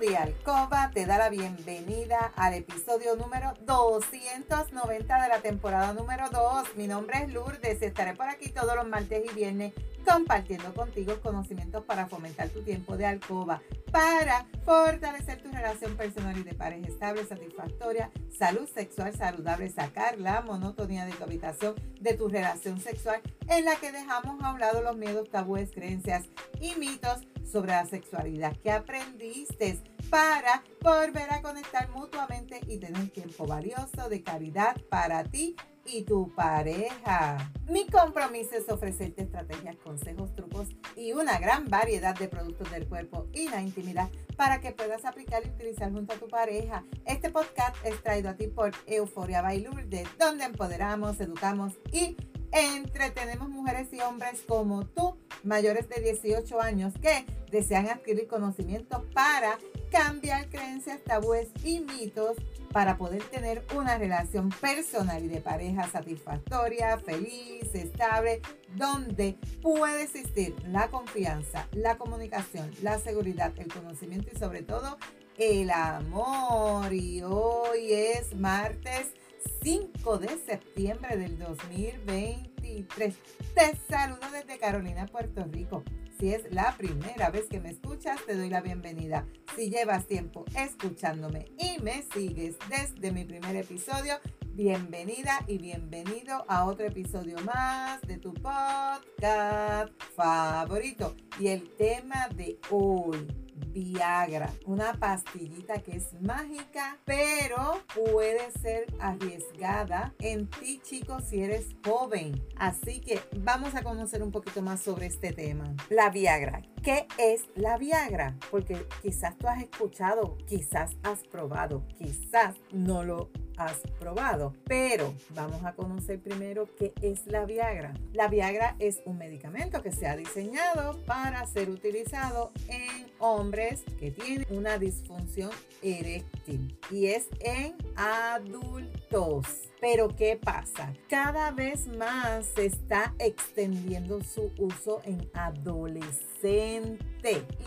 de Alcoba te da la bienvenida al episodio número 290 de la temporada número 2. Mi nombre es Lourdes, estaré por aquí todos los martes y viernes compartiendo contigo conocimientos para fomentar tu tiempo de alcoba, para fortalecer tu relación personal y de pareja estable, satisfactoria, salud sexual saludable, sacar la monotonía de tu habitación, de tu relación sexual, en la que dejamos a un lado los miedos, tabúes, creencias y mitos sobre la sexualidad que aprendiste para volver a conectar mutuamente y tener tiempo valioso de calidad para ti y tu pareja. Mi compromiso es ofrecerte estrategias, consejos, trucos y una gran variedad de productos del cuerpo y la intimidad para que puedas aplicar y utilizar junto a tu pareja. Este podcast es traído a ti por Euforia Bailurde, donde empoderamos, educamos y entretenemos mujeres y hombres como tú, mayores de 18 años, que desean adquirir conocimiento para cambiar creencias, tabúes y mitos para poder tener una relación personal y de pareja satisfactoria, feliz, estable, donde puede existir la confianza, la comunicación, la seguridad, el conocimiento y sobre todo el amor. Y hoy es martes 5 de septiembre del 2023. Te saludo desde Carolina, Puerto Rico. Si es la primera vez que me escuchas, te doy la bienvenida. Si llevas tiempo escuchándome y me sigues desde mi primer episodio, bienvenida y bienvenido a otro episodio más de tu podcast favorito. Y el tema de hoy Viagra, una pastillita que es mágica, pero puede ser arriesgada en ti, chicos, si eres joven. Así que vamos a conocer un poquito más sobre este tema. La Viagra. ¿Qué es la Viagra? Porque quizás tú has escuchado, quizás has probado, quizás no lo has probado. Pero vamos a conocer primero qué es la Viagra. La Viagra es un medicamento que se ha diseñado para ser utilizado en hombres que tienen una disfunción eréctil y es en adultos. Pero ¿qué pasa? Cada vez más se está extendiendo su uso en adolescentes.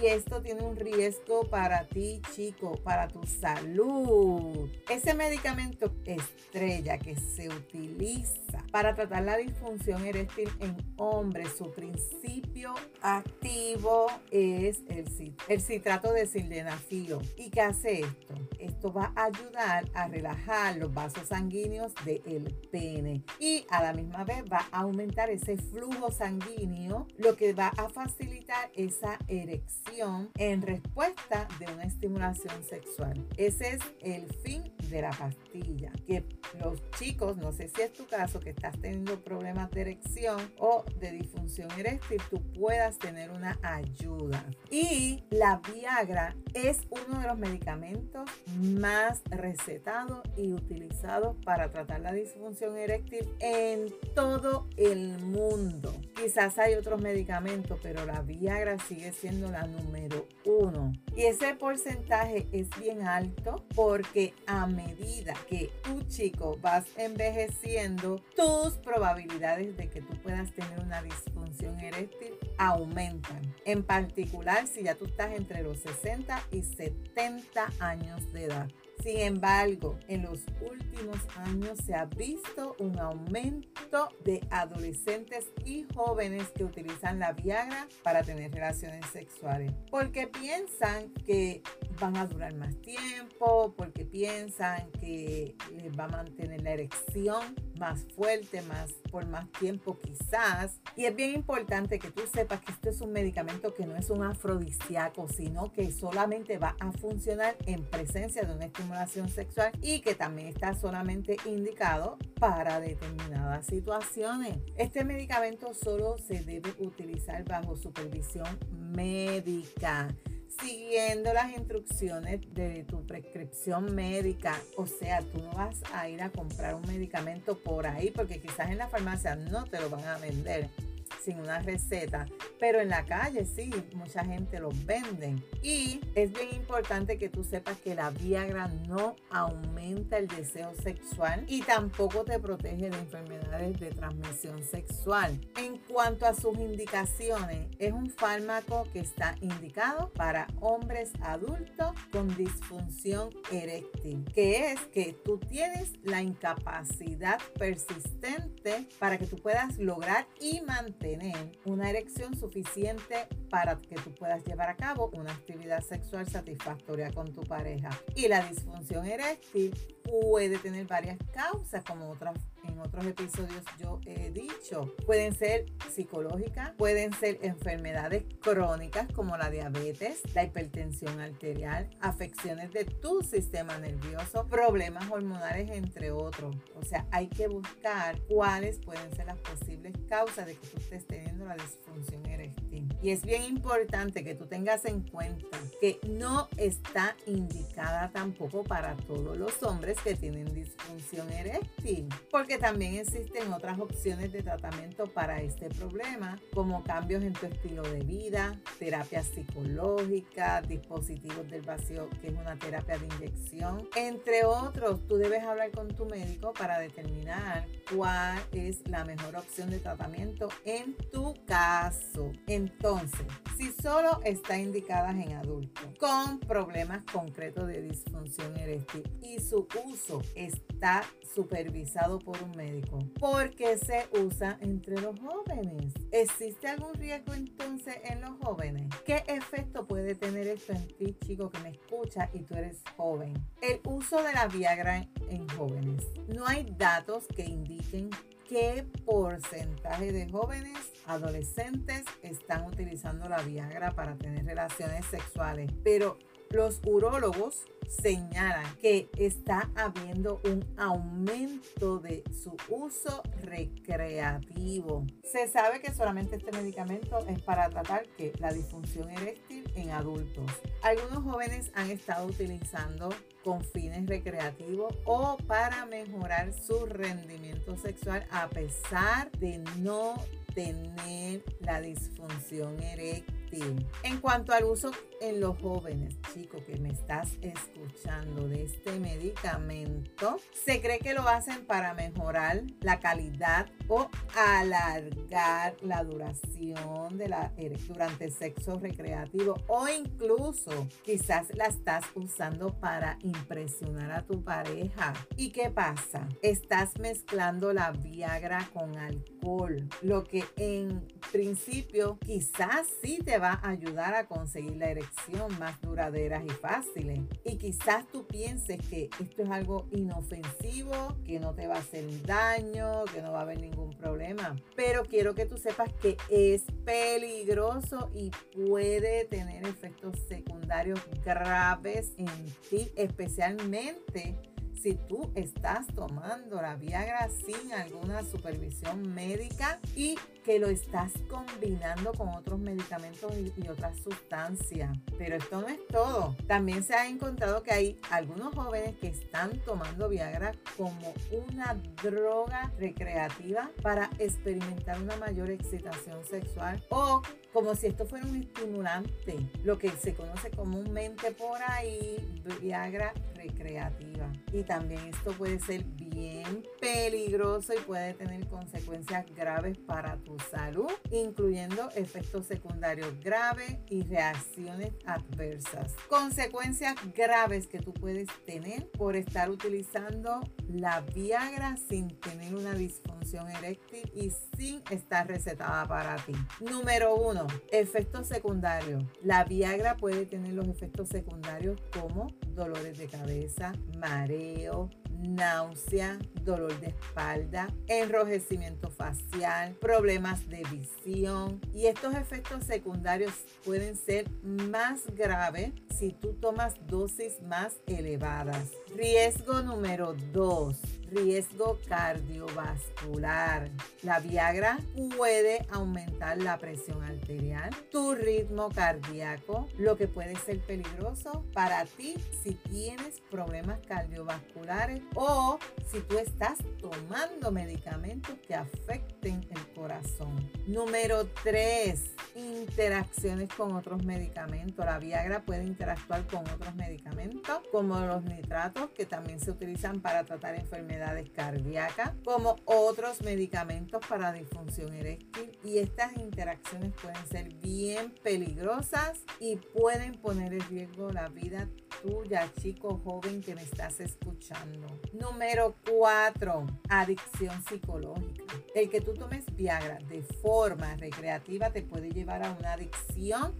Y esto tiene un riesgo para ti, chico, para tu salud. Ese medicamento estrella que se utiliza para tratar la disfunción eréctil en hombres, su principio activo es el, el citrato de sildenafilo. ¿Y qué hace esto? Esto va a ayudar a relajar los vasos sanguíneos del pene y a la misma vez va a aumentar ese flujo sanguíneo, lo que va a facilitar esa erección en respuesta de una estimulación sexual. Ese es el fin de la pastilla. Que los chicos, no sé si es tu caso, que estás teniendo problemas de erección o de disfunción eréctil, tú puedas tener una ayuda. Y la Viagra es uno de los medicamentos más recetados y utilizados para tratar la disfunción eréctil en todo el mundo. Quizás hay otros medicamentos, pero la Viagra sigue siendo la número uno. Y ese porcentaje es bien alto porque a medida que tu chico vas envejeciendo, tus probabilidades de que tú puedas tener una disfunción eréctil aumentan. En particular si ya tú estás entre los 60 y 70 años de edad. Sin embargo, en los últimos años se ha visto un aumento de adolescentes y jóvenes que utilizan la Viagra para tener relaciones sexuales. Porque piensan que van a durar más tiempo, porque piensan que les va a mantener la erección más fuerte, más por más tiempo quizás. Y es bien importante que tú sepas que esto es un medicamento que no es un afrodisíaco, sino que solamente va a funcionar en presencia de una estimulación sexual y que también está solamente indicado para determinadas situaciones. Este medicamento solo se debe utilizar bajo supervisión médica siguiendo las instrucciones de tu prescripción médica. O sea, tú no vas a ir a comprar un medicamento por ahí porque quizás en la farmacia no te lo van a vender sin una receta, pero en la calle sí, mucha gente los vende. Y es bien importante que tú sepas que la Viagra no aumenta el deseo sexual y tampoco te protege de enfermedades de transmisión sexual. En cuanto a sus indicaciones, es un fármaco que está indicado para hombres adultos con disfunción eréctil, que es que tú tienes la incapacidad persistente para que tú puedas lograr y mantener una erección suficiente para que tú puedas llevar a cabo una actividad sexual satisfactoria con tu pareja. Y la disfunción eréctil puede tener varias causas, como otras en otros episodios yo he dicho. Pueden ser psicológicas, pueden ser enfermedades crónicas como la diabetes, la hipertensión arterial, afecciones de tu sistema nervioso, problemas hormonales, entre otros. O sea, hay que buscar cuáles pueden ser las posibles causas de que tú estés teniendo la disfunción eréctil. Y es bien importante que tú tengas en cuenta que no está indicada tampoco para todos los hombres que tienen disfunción eréctil, porque también existen otras opciones de tratamiento para este problema, como cambios en tu estilo de vida, terapia psicológica, dispositivos del vacío, que es una terapia de inyección, entre otros. Tú debes hablar con tu médico para determinar cuál es la mejor opción de tratamiento en tu caso. Entonces, si solo está indicada en adultos con problemas concretos de disfunción eréctil y su uso está supervisado por un médico, ¿por qué se usa entre los jóvenes? ¿Existe algún riesgo entonces en los jóvenes? ¿Qué efecto puede tener esto en ti, chico, que me escucha y tú eres joven? El uso de la Viagra en jóvenes. No hay datos que indiquen qué porcentaje de jóvenes adolescentes están utilizando la Viagra para tener relaciones sexuales, pero los urólogos señalan que está habiendo un aumento de su uso recreativo. Se sabe que solamente este medicamento es para tratar la disfunción eréctil en adultos. Algunos jóvenes han estado utilizando con fines recreativos o para mejorar su rendimiento sexual a pesar de no tener la disfunción eréctil. En cuanto al uso en los jóvenes, chico, que me estás escuchando de este medicamento, se cree que lo hacen para mejorar la calidad o alargar la duración de la durante el sexo recreativo o incluso quizás la estás usando para impresionar a tu pareja. ¿Y qué pasa? Estás mezclando la Viagra con alcohol, lo que en principio quizás sí te va a ayudar a conseguir la erección más duraderas y fáciles. Y quizás tú pienses que esto es algo inofensivo, que no te va a hacer daño, que no va a haber ningún problema. Pero quiero que tú sepas que es peligroso y puede tener efectos secundarios graves en ti, especialmente si tú estás tomando la Viagra sin alguna supervisión médica y que lo estás combinando con otros medicamentos y, otras sustancias. Pero esto no es todo. También se ha encontrado que hay algunos jóvenes que están tomando Viagra como una droga recreativa para experimentar una mayor excitación sexual o como si esto fuera un estimulante, lo que se conoce comúnmente por ahí, Viagra recreativa. Y también esto puede ser bien peligroso y puede tener consecuencias graves para tu salud, incluyendo efectos secundarios graves y reacciones adversas. Consecuencias graves que tú puedes tener por estar utilizando la Viagra sin tener una disfunción eréctil y sin estar recetada para ti. Número uno, efectos secundarios. La Viagra puede tener los efectos secundarios como dolores de cabeza, mareo, náusea, dolor de espalda, enrojecimiento facial, problemas de visión y estos efectos secundarios pueden ser más graves si tú tomas dosis más elevadas. Riesgo número 2 riesgo cardiovascular. La Viagra puede aumentar la presión arterial, tu ritmo cardíaco, lo que puede ser peligroso para ti si tienes problemas cardiovasculares o si tú estás tomando medicamentos que afecten el corazón. Número 3. Interacciones con otros medicamentos. La Viagra puede interactuar con otros medicamentos como los nitratos que también se utilizan para tratar enfermedades cardíacas, como otros medicamentos para disfunción eréctil y estas interacciones pueden ser bien peligrosas y pueden poner en riesgo la vida tuya, chico joven que me estás escuchando. Número 4. Adicción psicológica. El que tú tomes Viagra de forma recreativa te puede llevar a una adicción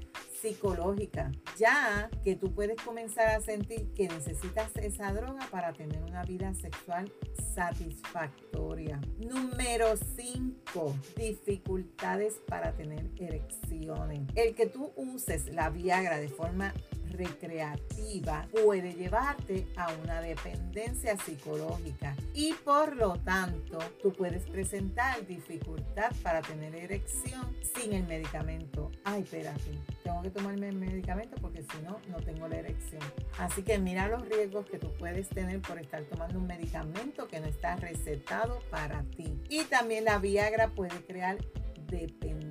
psicológica, ya que tú puedes comenzar a sentir que necesitas esa droga para tener una vida sexual satisfactoria. Número 5, dificultades para tener erecciones. El que tú uses la Viagra de forma recreativa puede llevarte a una dependencia psicológica y por lo tanto tú puedes presentar dificultad para tener erección sin el medicamento. Ay, espérate, tengo que tomarme el medicamento porque si no, no tengo la erección. Así que mira los riesgos que tú puedes tener por estar tomando un medicamento que no está recetado para ti. Y también la Viagra puede crear dependencia.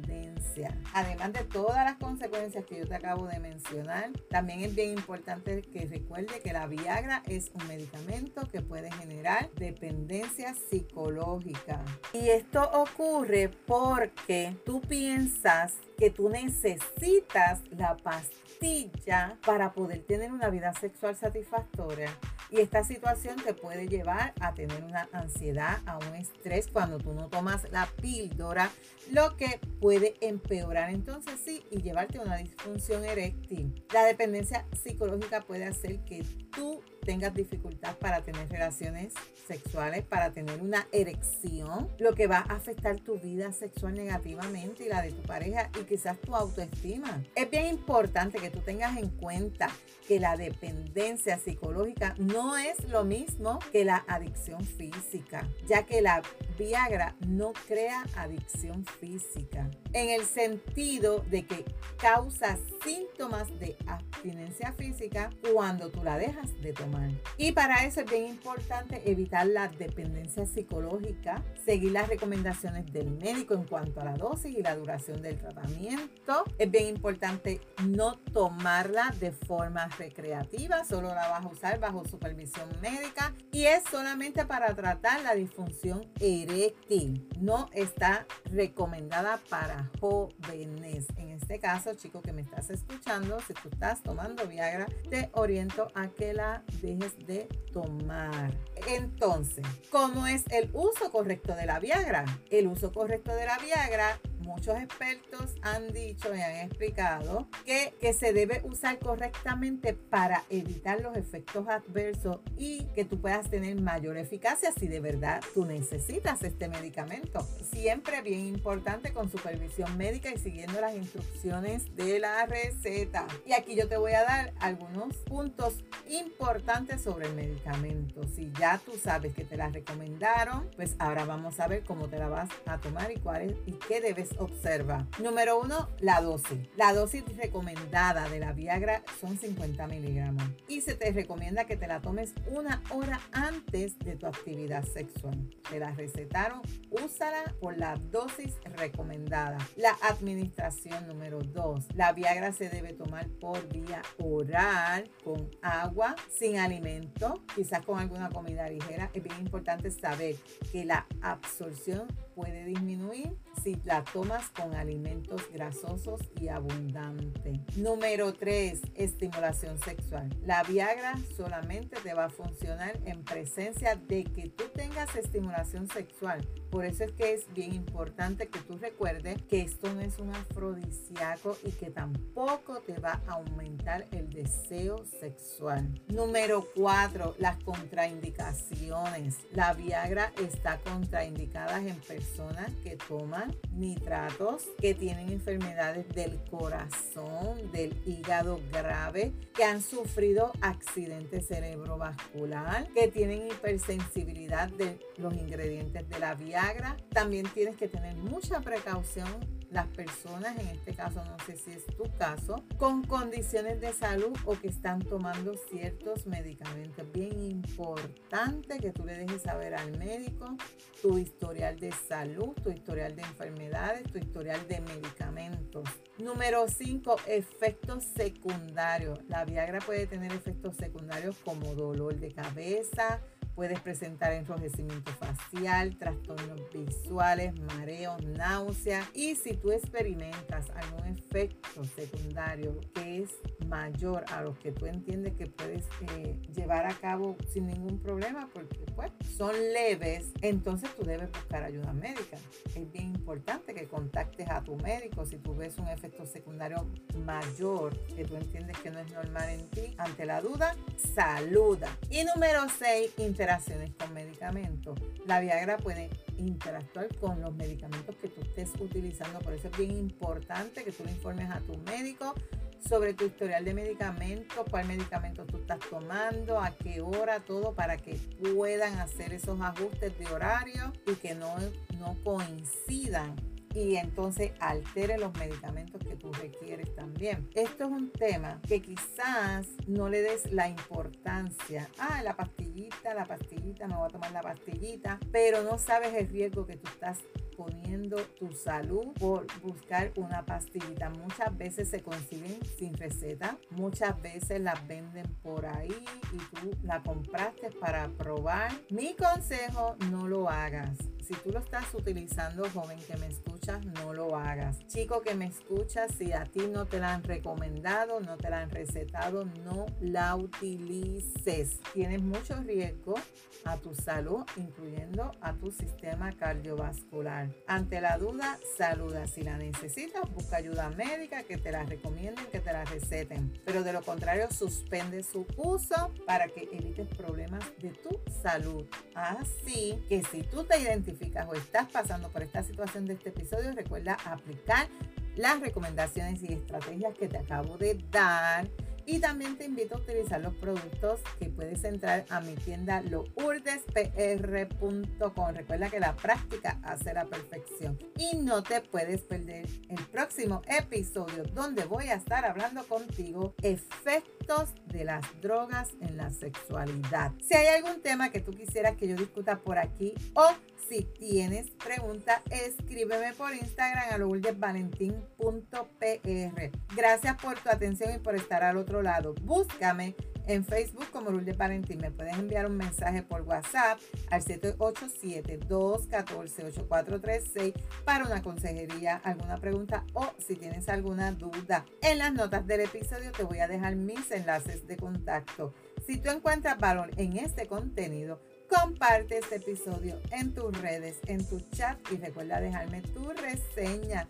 Además de todas las consecuencias que yo te acabo de mencionar, también es bien importante que recuerde que la Viagra es un medicamento que puede generar dependencia psicológica. Y esto ocurre porque tú piensas que tú necesitas la pastilla para poder tener una vida sexual satisfactoria. Y esta situación te puede llevar a tener una ansiedad, a un estrés cuando tú no tomas la píldora, lo que puede empeorar entonces sí y llevarte a una disfunción eréctil. La dependencia psicológica puede hacer que tú tengas dificultad para tener relaciones sexuales, para tener una erección, lo que va a afectar tu vida sexual negativamente y la de tu pareja y quizás tu autoestima. Es bien importante que tú tengas en cuenta que la dependencia psicológica no es lo mismo que la adicción física, ya que la Viagra no crea adicción física, en el sentido de que causa síntomas de abstinencia física cuando tú la dejas de tomar. Y para eso es bien importante evitar la dependencia psicológica, seguir las recomendaciones del médico en cuanto a la dosis y la duración del tratamiento. Es bien importante no tomarla de forma recreativa, solo la vas a usar bajo supervisión médica y es solamente para tratar la disfunción eréctil. No está recomendada para jóvenes. En este caso, chico que me estás escuchando, si tú estás tomando Viagra, te oriento a que la dejes de tomar. Entonces, ¿cómo es el uso correcto de la Viagra? El uso correcto de la Viagra muchos expertos han dicho y han explicado que, que, se debe usar correctamente para evitar los efectos adversos y que tú puedas tener mayor eficacia si de verdad tú necesitas este medicamento. Siempre bien importante con supervisión médica y siguiendo las instrucciones de la receta. Y aquí yo te voy a dar algunos puntos importantes sobre el medicamento. Si ya tú sabes que te la recomendaron, pues ahora vamos a ver cómo te la vas a tomar y cuál es y qué debes observa. Número uno, la dosis. La dosis recomendada de la Viagra son 50 miligramos y se te recomienda que te la tomes una hora antes de tu actividad sexual. Te la recetaron, úsala por la dosis recomendada. La administración número dos. La Viagra se debe tomar por vía oral con agua, sin alimento, quizás con alguna comida ligera. Es bien importante saber que la absorción puede disminuir si la tomas con alimentos grasosos y abundantes. Número 3, estimulación sexual. La Viagra solamente te va a funcionar en presencia de que tú tengas estimulación sexual. Por eso es que es bien importante que tú recuerdes que esto no es un afrodisíaco y que tampoco te va a aumentar el deseo sexual. Número 4, las contraindicaciones. La Viagra está contraindicada en personas personas que toman nitratos, que tienen enfermedades del corazón, del hígado grave, que han sufrido accidente cerebrovascular, que tienen hipersensibilidad de los ingredientes de la Viagra. También tienes que tener mucha precaución las personas, en este caso no sé si es tu caso, con condiciones de salud o que están tomando ciertos medicamentos. Bien importante que tú le dejes saber al médico tu historial de salud, tu historial de enfermedades, tu historial de medicamentos. Número 5, efectos secundarios. La Viagra puede tener efectos secundarios como dolor de cabeza, Puedes presentar enrojecimiento facial, trastornos visuales, mareos, náuseas. Y si tú experimentas algún efecto secundario que es mayor a los que tú entiendes que puedes eh, llevar a cabo sin ningún problema, porque pues son leves, entonces tú debes buscar ayuda médica. Es bien importante que contactes a tu médico si tú ves un efecto secundario mayor que tú entiendes que no es normal en ti. Ante la duda, saluda. Y número 6, interacciones con medicamentos. La Viagra puede interactuar con los medicamentos que tú estés utilizando. Por eso es bien importante que tú le informes a tu médico sobre tu historial de medicamentos, cuál medicamento tú estás tomando, a qué hora, todo para que puedan hacer esos ajustes de horario y que no, no coincidan y entonces altere los medicamentos que tú requieres también. Esto es un tema que quizás no le des la importancia. Ah, la pastillita, la pastillita, me voy a tomar la pastillita, pero no sabes el riesgo que tú estás poniendo tu salud por buscar una pastillita. Muchas veces se consiguen sin receta, muchas veces las venden por ahí y tú la compraste para probar. Mi consejo, no lo hagas. Si tú lo estás utilizando, joven que me escuchas, no lo hagas. Chico que me escuchas, si a ti no te la han recomendado, no te la han recetado, no la utilices. Tienes mucho riesgo a tu salud, incluyendo a tu sistema cardiovascular. Ante la duda, saluda. Si la necesitas, busca ayuda médica, que te la recomienden, que te la receten. Pero de lo contrario, suspende su uso para que evites problemas de tu salud. Así que si tú te identificas o estás pasando por esta situación de este episodio, recuerda aplicar las recomendaciones y estrategias que te acabo de dar y también te invito a utilizar los productos que puedes entrar a mi tienda lourdespr.com. Recuerda que la práctica hace la perfección. Y no te puedes perder el próximo episodio donde voy a estar hablando contigo efectos de las drogas en la sexualidad. Si hay algún tema que tú quisieras que yo discuta por aquí o si tienes pregunta, escríbeme por Instagram a lourdesvalentín.pr. Gracias por tu atención y por estar al otro lado. Búscame en Facebook como Lourdes Valentín. Me puedes enviar un mensaje por WhatsApp al 787-214-8436 para una consejería, alguna pregunta o si tienes alguna duda. En las notas del episodio te voy a dejar mis enlaces de contacto. Si tú encuentras valor en este contenido, comparte este episodio en tus redes, en tu chat y recuerda dejarme tu reseña.